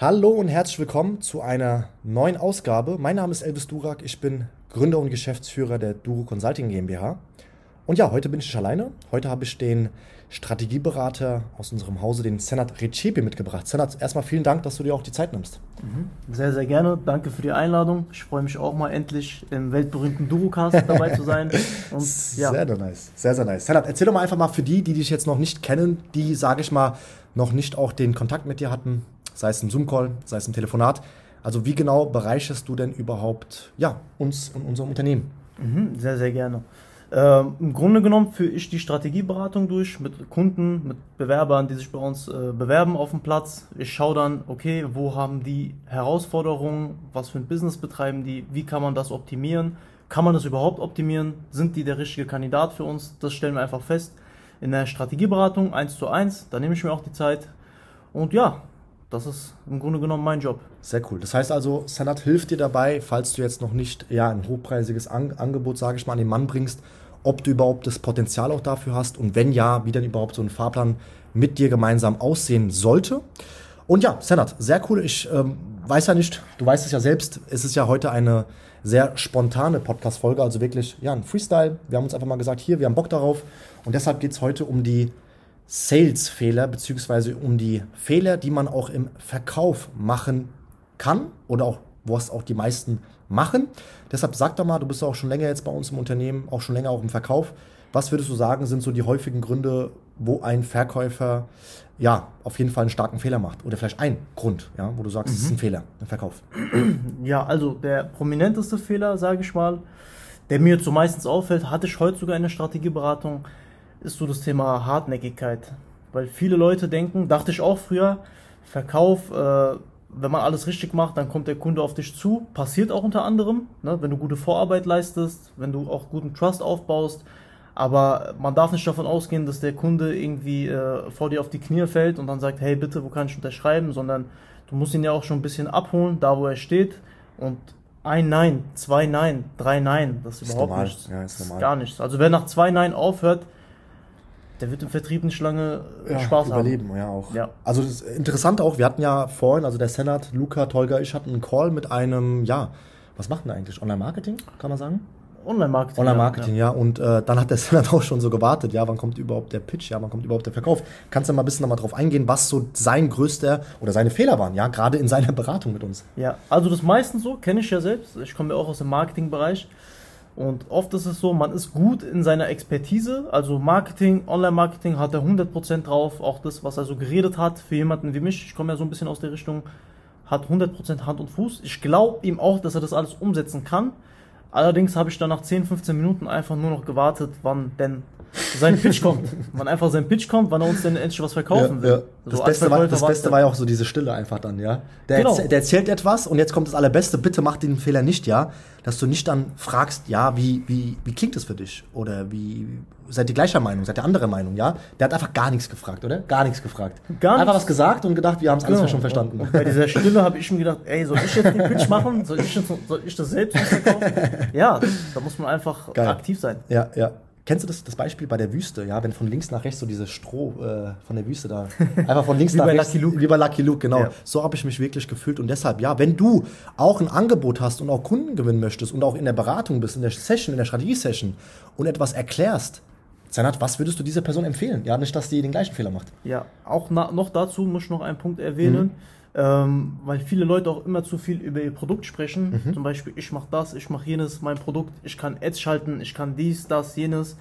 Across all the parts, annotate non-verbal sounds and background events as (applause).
Hallo und herzlich willkommen zu einer neuen Ausgabe. Mein Name ist Elvis Durak, ich bin Gründer und Geschäftsführer der Duro Consulting GmbH. Und ja, heute bin ich nicht alleine. Heute habe ich den Strategieberater aus unserem Hause, den Senat Recepi, mitgebracht. Senat, erstmal vielen Dank, dass du dir auch die Zeit nimmst. Mhm. Sehr, sehr gerne. Danke für die Einladung. Ich freue mich auch mal endlich im weltberühmten Durocast dabei (laughs) zu sein. Und, ja. Sehr, sehr nice. Sehr, sehr nice. Senat, erzähl doch mal einfach mal für die, die dich jetzt noch nicht kennen, die, sage ich mal, noch nicht auch den Kontakt mit dir hatten, sei es ein Zoom-Call, sei es ein Telefonat. Also wie genau bereicherst du denn überhaupt ja, uns und unser Unternehmen? Mhm, sehr, sehr gerne. Ähm, Im Grunde genommen führe ich die Strategieberatung durch mit Kunden, mit Bewerbern, die sich bei uns äh, bewerben auf dem Platz. Ich schaue dann, okay, wo haben die Herausforderungen, was für ein Business betreiben die, wie kann man das optimieren, kann man das überhaupt optimieren, sind die der richtige Kandidat für uns, das stellen wir einfach fest. In der Strategieberatung eins zu eins, da nehme ich mir auch die Zeit. Und ja, das ist im Grunde genommen mein Job. Sehr cool. Das heißt also, Sanat hilft dir dabei, falls du jetzt noch nicht ja, ein hochpreisiges An Angebot, sage ich mal, an den Mann bringst, ob du überhaupt das Potenzial auch dafür hast und wenn ja, wie dann überhaupt so ein Fahrplan mit dir gemeinsam aussehen sollte. Und ja, Senat, sehr cool. Ich ähm, weiß ja nicht, du weißt es ja selbst, es ist ja heute eine sehr spontane Podcast-Folge, also wirklich ja, ein Freestyle. Wir haben uns einfach mal gesagt, hier, wir haben Bock darauf. Und deshalb geht es heute um die Sales-Fehler, beziehungsweise um die Fehler, die man auch im Verkauf machen kann oder auch, was auch die meisten machen. Deshalb sag doch mal, du bist auch schon länger jetzt bei uns im Unternehmen, auch schon länger auch im Verkauf. Was würdest du sagen, sind so die häufigen Gründe, wo ein Verkäufer ja auf jeden Fall einen starken Fehler macht? Oder vielleicht ein Grund, ja, wo du sagst, es mhm. ist ein Fehler im Verkauf? (clears throat) Ja, also der prominenteste Fehler, sage ich mal, der mir jetzt so meistens auffällt, hatte ich heute sogar in der Strategieberatung ist so das Thema Hartnäckigkeit. Weil viele Leute denken, dachte ich auch früher, Verkauf, äh, wenn man alles richtig macht, dann kommt der Kunde auf dich zu. Passiert auch unter anderem, ne? wenn du gute Vorarbeit leistest, wenn du auch guten Trust aufbaust. Aber man darf nicht davon ausgehen, dass der Kunde irgendwie äh, vor dir auf die Knie fällt und dann sagt, hey bitte, wo kann ich unterschreiben, sondern du musst ihn ja auch schon ein bisschen abholen, da wo er steht. Und ein Nein, zwei Nein, drei Nein, das ist, ist überhaupt normal. nichts. Ja, ist normal. Gar nichts. Also wer nach zwei Nein aufhört, der wird im Vertrieb nicht lange äh, ja, Spaß überleben, haben. ja auch. Ja. Also das ist interessant auch, wir hatten ja vorhin, also der Senat, Luca, Tolga, ich hatten einen Call mit einem, ja, was macht denn eigentlich? Online-Marketing, kann man sagen? Online-Marketing. Online-Marketing, ja. ja. Und äh, dann hat der (laughs) Senat auch schon so gewartet, ja, wann kommt überhaupt der Pitch, ja, wann kommt überhaupt der Verkauf. Kannst du mal ein bisschen nochmal drauf eingehen, was so sein größter oder seine Fehler waren, ja, gerade in seiner (laughs) Beratung mit uns? Ja, also das meistens so, kenne ich ja selbst. Ich komme ja auch aus dem Marketingbereich. Und oft ist es so, man ist gut in seiner Expertise, also Marketing, Online-Marketing hat er 100% drauf, auch das, was er so geredet hat, für jemanden wie mich, ich komme ja so ein bisschen aus der Richtung, hat 100% Hand und Fuß. Ich glaube ihm auch, dass er das alles umsetzen kann. Allerdings habe ich dann nach 10, 15 Minuten einfach nur noch gewartet, wann denn sein Pitch (laughs) kommt. Wann einfach sein Pitch kommt, wann er uns denn endlich was verkaufen ja, will. Ja. Das, so Beste, war, das Beste war ja auch so diese Stille einfach dann, ja. Der, genau. erzählt, der erzählt etwas und jetzt kommt das Allerbeste, bitte mach den Fehler nicht, ja. Dass du nicht dann fragst, ja, wie, wie, wie klingt das für dich? Oder wie, seid ihr gleicher Meinung, seid ihr anderer Meinung, ja? Der hat einfach gar nichts gefragt, oder? Gar nichts gefragt. Gar einfach was gesagt und gedacht, wir haben es genau. alles schon verstanden. Und bei dieser Stille habe ich mir gedacht, ey, soll ich jetzt den Pitch machen? Soll ich, jetzt, soll ich das selbst verkaufen? (laughs) Ja, da muss man einfach Geil. aktiv sein. Ja, ja. Kennst du das, das Beispiel bei der Wüste, ja, wenn von links nach rechts so dieses Stroh äh, von der Wüste da einfach von links nach rechts, Lucky Luke. wie bei Lucky Luke, genau. Ja. So habe ich mich wirklich gefühlt und deshalb, ja, wenn du auch ein Angebot hast und auch Kunden gewinnen möchtest und auch in der Beratung bist, in der Session, in der Strategie-Session und etwas erklärst, Zanat, was würdest du dieser Person empfehlen? Ja, nicht, dass die den gleichen Fehler macht. Ja, auch noch dazu muss ich noch einen Punkt erwähnen. Mhm ähm, weil viele Leute auch immer zu viel über ihr Produkt sprechen. Mhm. Zum Beispiel, ich mache das, ich mache jenes, mein Produkt, ich kann Ads schalten, ich kann dies, das, jenes.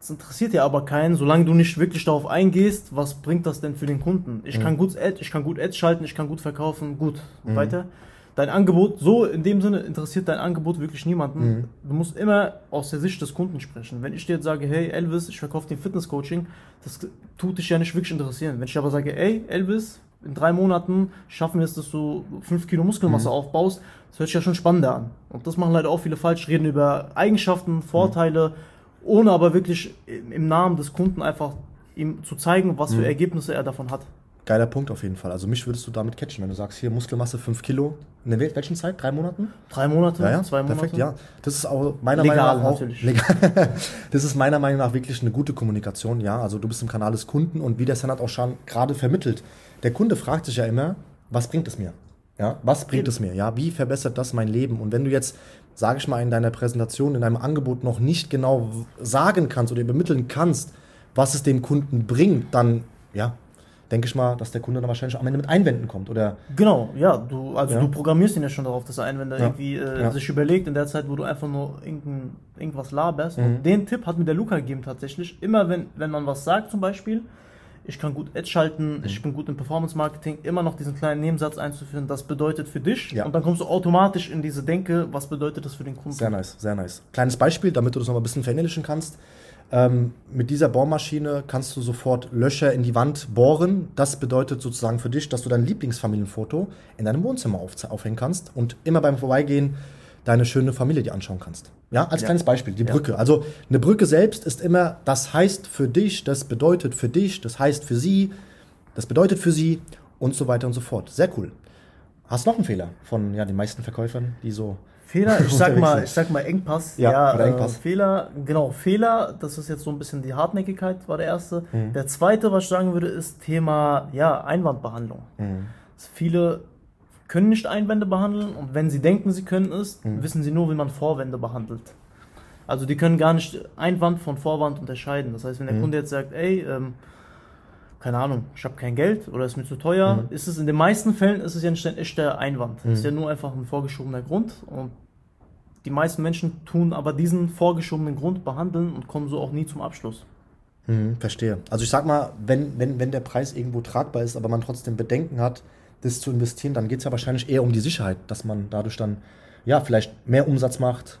Das interessiert ja aber keinen, solange du nicht wirklich darauf eingehst, was bringt das denn für den Kunden? Ich mhm. kann gut Ads, ich kann gut Ads schalten, ich kann gut verkaufen, gut, mhm. weiter. Dein Angebot, so in dem Sinne interessiert dein Angebot wirklich niemanden. Mhm. Du musst immer aus der Sicht des Kunden sprechen. Wenn ich dir jetzt sage, hey Elvis, ich verkaufe dir Fitnesscoaching, das tut dich ja nicht wirklich interessieren. Wenn ich aber sage, hey Elvis, in drei Monaten schaffen wir es, dass du fünf Kilo Muskelmasse mhm. aufbaust. Das hört sich ja schon spannender an. Und das machen leider auch viele falsch, reden über Eigenschaften, Vorteile, mhm. ohne aber wirklich im Namen des Kunden einfach ihm zu zeigen, was für mhm. Ergebnisse er davon hat. Geiler Punkt auf jeden Fall. Also mich würdest du damit catchen, wenn du sagst, hier Muskelmasse 5 Kilo. In der welchen Zeit? Drei Monaten? Drei Monate, ja, ja. zwei Monate. Perfekt, ja. Das ist auch meiner legal, Meinung nach auch, natürlich. Legal. (laughs) das ist meiner Meinung nach wirklich eine gute Kommunikation, ja. Also du bist im Kanal des Kunden und wie der Senat auch schon gerade vermittelt, der Kunde fragt sich ja immer, was bringt es mir? Ja, was bringt es mir? Ja, wie verbessert das mein Leben? Und wenn du jetzt, sage ich mal, in deiner Präsentation, in deinem Angebot noch nicht genau sagen kannst oder übermitteln kannst, was es dem Kunden bringt, dann, ja, denke ich mal, dass der Kunde dann wahrscheinlich am Ende mit Einwänden kommt, oder? Genau, ja, du, also ja. du programmierst ihn ja schon darauf, dass er Einwände Ja. irgendwie äh, Ja. sich überlegt in der Zeit, wo du einfach nur irgendein, irgendwas laberst. Mhm. Und den Tipp hat mir der Luca gegeben tatsächlich. Immer wenn, wenn man was sagt zum Beispiel, ich kann gut Ads schalten, Mhm. ich bin gut im Performance-Marketing, immer noch diesen kleinen Nebensatz einzuführen, das bedeutet für dich. Ja. Und dann kommst du automatisch in diese Denke, was bedeutet das für den Kunden. Sehr nice, sehr nice. Kleines Beispiel, damit du das noch mal ein bisschen verinnerlichen kannst. Ähm, mit dieser Bohrmaschine kannst du sofort Löcher in die Wand bohren. Das bedeutet sozusagen für dich, dass du dein Lieblingsfamilienfoto in deinem Wohnzimmer auf, aufhängen kannst und immer beim Vorbeigehen deine schöne Familie dir anschauen kannst. Ja, als Ja. kleines Beispiel, die Ja. Brücke. Also eine Brücke selbst ist immer, das heißt für dich, das bedeutet für dich, das heißt für sie, das bedeutet für sie und so weiter und so fort. Sehr cool. Hast du noch einen Fehler von ja, den meisten Verkäufern, die so Fehler, ich sag mal, ich sag mal Engpass. Ja, Engpass. Äh, Fehler, genau, Fehler, das ist jetzt so ein bisschen die Hartnäckigkeit, war der erste. Mhm. Der zweite, was ich sagen würde, ist Thema, ja, Einwandbehandlung. Mhm. Viele können nicht Einwände behandeln und wenn sie denken, sie können es, Mhm. wissen sie nur, wie man Vorwände behandelt. Also die können gar nicht Einwand von Vorwand unterscheiden. Das heißt, wenn der Mhm. Kunde jetzt sagt, ey, ähm, keine Ahnung, ich habe kein Geld oder ist mir zu teuer, Mhm. ist es in den meisten Fällen ist es ja ein echter Einwand. Mhm. Ist ja nur einfach ein vorgeschobener Grund und die meisten Menschen tun aber diesen vorgeschobenen Grund behandeln und kommen so auch nie zum Abschluss. Mhm, verstehe. Also ich sag mal, wenn, wenn, wenn der Preis irgendwo tragbar ist, aber man trotzdem Bedenken hat, das zu investieren, dann geht es ja wahrscheinlich eher um die Sicherheit, dass man dadurch dann ja vielleicht mehr Umsatz macht,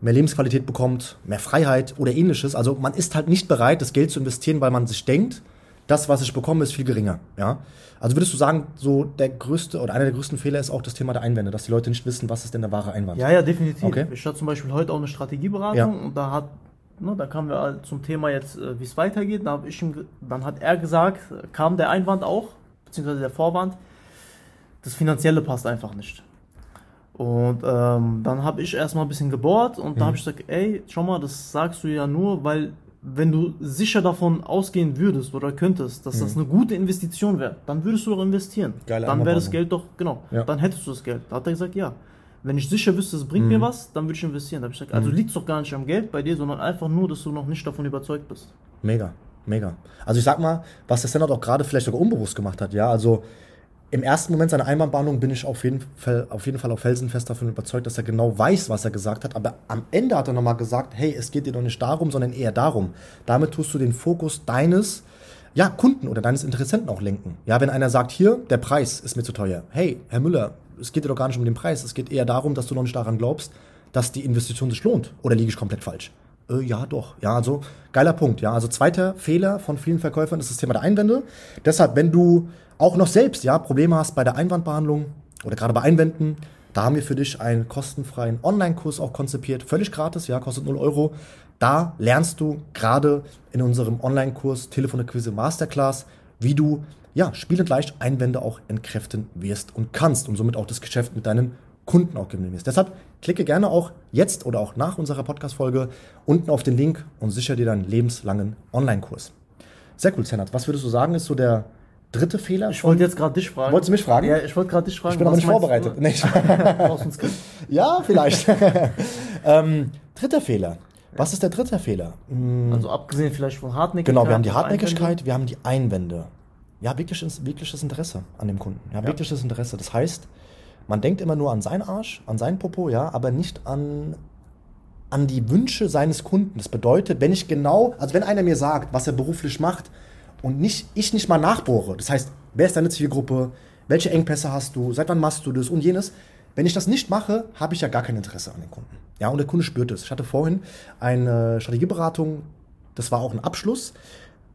mehr Lebensqualität bekommt, mehr Freiheit oder ähnliches. Also man ist halt nicht bereit, das Geld zu investieren, weil man sich denkt, das, was ich bekomme, ist viel geringer. Ja? Also würdest du sagen, so der größte oder einer der größten Fehler ist auch das Thema der Einwände, dass die Leute nicht wissen, was ist denn der wahre Einwand? Ja, ja, definitiv. Okay. Ich hatte zum Beispiel heute auch eine Strategieberatung Ja. und da hat, ne, da kamen wir halt zum Thema jetzt, äh, wie es weitergeht. Da ich ihm, dann hat er gesagt, kam der Einwand auch, beziehungsweise der Vorwand, das Finanzielle passt einfach nicht. Und ähm, dann habe ich erstmal ein bisschen gebohrt und da Mhm. habe ich gesagt, ey, schau mal, das sagst du ja nur, weil wenn du sicher davon ausgehen würdest oder könntest, dass das eine gute Investition wäre, dann würdest du doch investieren. Mhm. Geile dann wäre das. Geld doch, genau, Ja. dann hättest du das Geld. Da hat er gesagt, ja. Wenn ich sicher wüsste, es bringt Mhm. mir was, dann würde ich investieren. Da habe ich gesagt, also liegt es doch gar nicht am Geld bei dir, sondern einfach nur, dass du noch nicht davon überzeugt bist. Mega, mega. Also ich sag mal, was der Senat auch gerade vielleicht sogar unbewusst gemacht hat, ja, also im ersten Moment seiner Einwandbehandlung bin ich auf jeden Fall auf jeden Fall auf felsenfest davon überzeugt, dass er genau weiß, was er gesagt hat, aber am Ende hat er nochmal gesagt, hey, es geht dir doch nicht darum, sondern eher darum. Damit tust du den Fokus deines ja, Kunden oder deines Interessenten auch lenken. Ja, wenn einer sagt, hier, der Preis ist mir zu teuer. Hey, Herr Müller, es geht dir doch gar nicht um den Preis, es geht eher darum, dass du noch nicht daran glaubst, dass die Investition sich lohnt. Oder liege ich komplett falsch? Äh, ja, doch. Ja, also geiler Punkt. Ja, also zweiter Fehler von vielen Verkäufern ist das Thema der Einwände. Deshalb, wenn du auch noch selbst ja Probleme hast bei der Einwandbehandlung oder gerade bei Einwänden, da haben wir für dich einen kostenfreien Online-Kurs auch konzipiert, völlig gratis, ja, kostet 0 Euro. Da lernst du gerade in unserem Online-Kurs Telefonakquise Masterclass, wie du ja spielend leicht Einwände auch entkräften wirst und kannst und somit auch das Geschäft mit deinen Kunden auch gewinnen wirst. Deshalb klicke gerne auch jetzt oder auch nach unserer Podcast-Folge unten auf den Link und sichere dir deinen lebenslangen Online-Kurs. Sehr cool, Senat. Was würdest du sagen, ist so der dritte Fehler? Ich wollte jetzt gerade dich fragen. Wolltest du mich fragen? Ja, ich wollte gerade dich fragen. ich bin aber nicht vorbereitet. (laughs) Nee. (laughs) Ja, vielleicht. (laughs) ähm, dritter Fehler. Was ist der dritte Fehler? Hm, Also abgesehen vielleicht von Hartnäckigkeit. Genau, wir haben die Hartnäckigkeit, wir haben die Einwände. Ja, wirkliches, wirkliches Interesse an dem Kunden. Ja, Ja. wirkliches Interesse. Das heißt, man denkt immer nur an seinen Arsch, an seinen Popo, ja, aber nicht an, an die Wünsche seines Kunden. Das bedeutet, wenn ich genau, also wenn einer mir sagt, was er beruflich macht und nicht, ich nicht mal nachbohre, das heißt, wer ist deine Zielgruppe, welche Engpässe hast du, seit wann machst du das und jenes, wenn ich das nicht mache, habe ich ja gar kein Interesse an den Kunden. Ja, und der Kunde spürt es. Ich hatte vorhin eine Strategieberatung, das war auch ein Abschluss.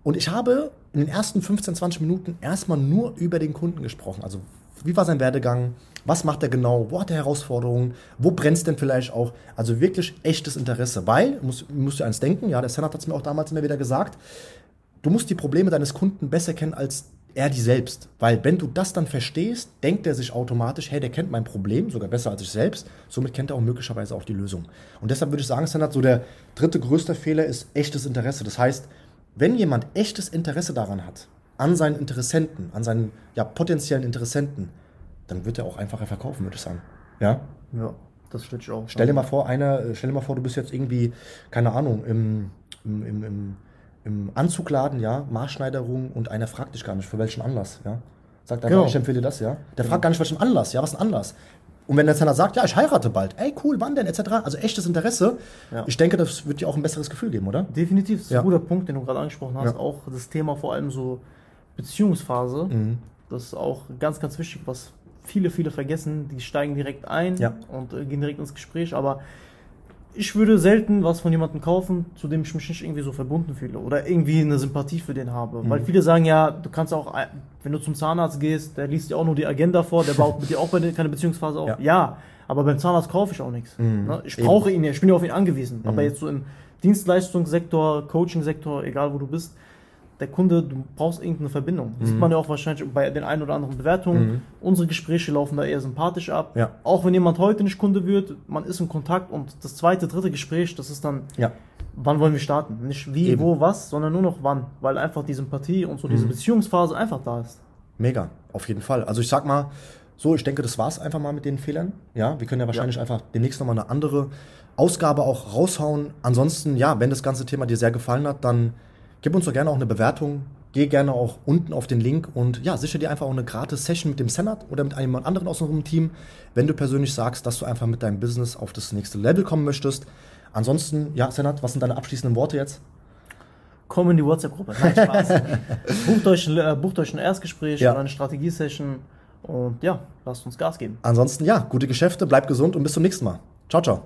Und ich habe in den ersten 15, 20 Minuten erstmal nur über den Kunden gesprochen. Also, wie war sein Werdegang? Was macht er genau? Wo hat er Herausforderungen? Wo brennt es denn vielleicht auch? Also wirklich echtes Interesse. Weil, muss, musst du eins denken, ja, der Senat hat es mir auch damals immer wieder gesagt, du musst die Probleme deines Kunden besser kennen als er die selbst. Weil wenn du das dann verstehst, denkt er sich automatisch, hey, der kennt mein Problem, sogar besser als ich selbst. Somit kennt er auch möglicherweise auch die Lösung. Und deshalb würde ich sagen, Senat, so der dritte größte Fehler ist echtes Interesse. Das heißt, wenn jemand echtes Interesse daran hat, an seinen Interessenten, an seinen ja, potenziellen Interessenten, dann wird er auch einfacher verkaufen, würde ich sagen. Ja? Ja, das würde ich auch. Stell dir mal vor, einer, äh, stell dir mal vor, du bist jetzt irgendwie, keine Ahnung, im, im, im, im, im Anzugladen, ja, Maßschneiderung und einer fragt dich gar nicht, für welchen Anlass, ja. Sagt einfach, Genau. ich empfehle dir das, ja. Der fragt gar nicht, welchen Anlass, ja, was ist ein Anlass? Und wenn der Zehner sagt, ja, ich heirate bald, ey, cool, wann denn, etc., also echtes Interesse, Ja. ich denke, das wird dir auch ein besseres Gefühl geben, oder? Definitiv, das ist Ja. ein guter Punkt, den du gerade angesprochen hast. Ja. Auch das Thema vor allem so Beziehungsphase. Mhm. Das ist auch ganz, ganz wichtig, was viele, viele vergessen. Die steigen direkt ein Ja. und äh, gehen direkt ins Gespräch. Aber ich würde selten was von jemandem kaufen, zu dem ich mich nicht irgendwie so verbunden fühle oder irgendwie eine Sympathie für den habe. Mhm. Weil viele sagen ja, du kannst auch, wenn du zum Zahnarzt gehst, der liest dir auch nur die Agenda vor, der baut mit dir auch keine Beziehungsphase auf. Ja. Ja, aber beim Zahnarzt kaufe ich auch nichts. Mhm. Ne? Ich Eben. brauche ihn ja, ich bin ja auf ihn angewiesen. Mhm. Aber jetzt so im Dienstleistungssektor, Coachingsektor, egal wo du bist, der Kunde, du brauchst irgendeine Verbindung. Das sieht man ja auch wahrscheinlich bei den ein oder anderen Bewertungen. Mhm. Unsere Gespräche laufen da eher sympathisch ab. Ja. Auch wenn jemand heute nicht Kunde wird, man ist in Kontakt und das zweite, dritte Gespräch, das ist dann, Ja. wann wollen wir starten? Nicht wie, Eben. wo, was, sondern nur noch wann. Weil einfach die Sympathie und so diese Mhm. Beziehungsphase einfach da ist. Mega, auf jeden Fall. Also ich sag mal, so, ich denke, das war's einfach mal mit den Fehlern. Ja, wir können ja wahrscheinlich einfach demnächst nochmal eine andere Ausgabe auch raushauen. Ansonsten, ja, wenn das ganze Thema dir sehr gefallen hat, dann gib uns doch gerne auch eine Bewertung. Geh gerne auch unten auf den Link und ja, sichere dir einfach auch eine gratis Session mit dem Senat oder mit einem anderen aus unserem Team, wenn du persönlich sagst, dass du einfach mit deinem Business auf das nächste Level kommen möchtest. Ansonsten, ja, Senat, was sind deine abschließenden Worte jetzt? Komm in die WhatsApp-Gruppe. Nein, Spaß. (laughs) bucht, euch, ein- äh, bucht euch ein Erstgespräch Ja. oder eine Strategiesession und ja, lasst uns Gas geben. Ansonsten, ja, gute Geschäfte, bleib gesund und bis zum nächsten Mal. Ciao, ciao.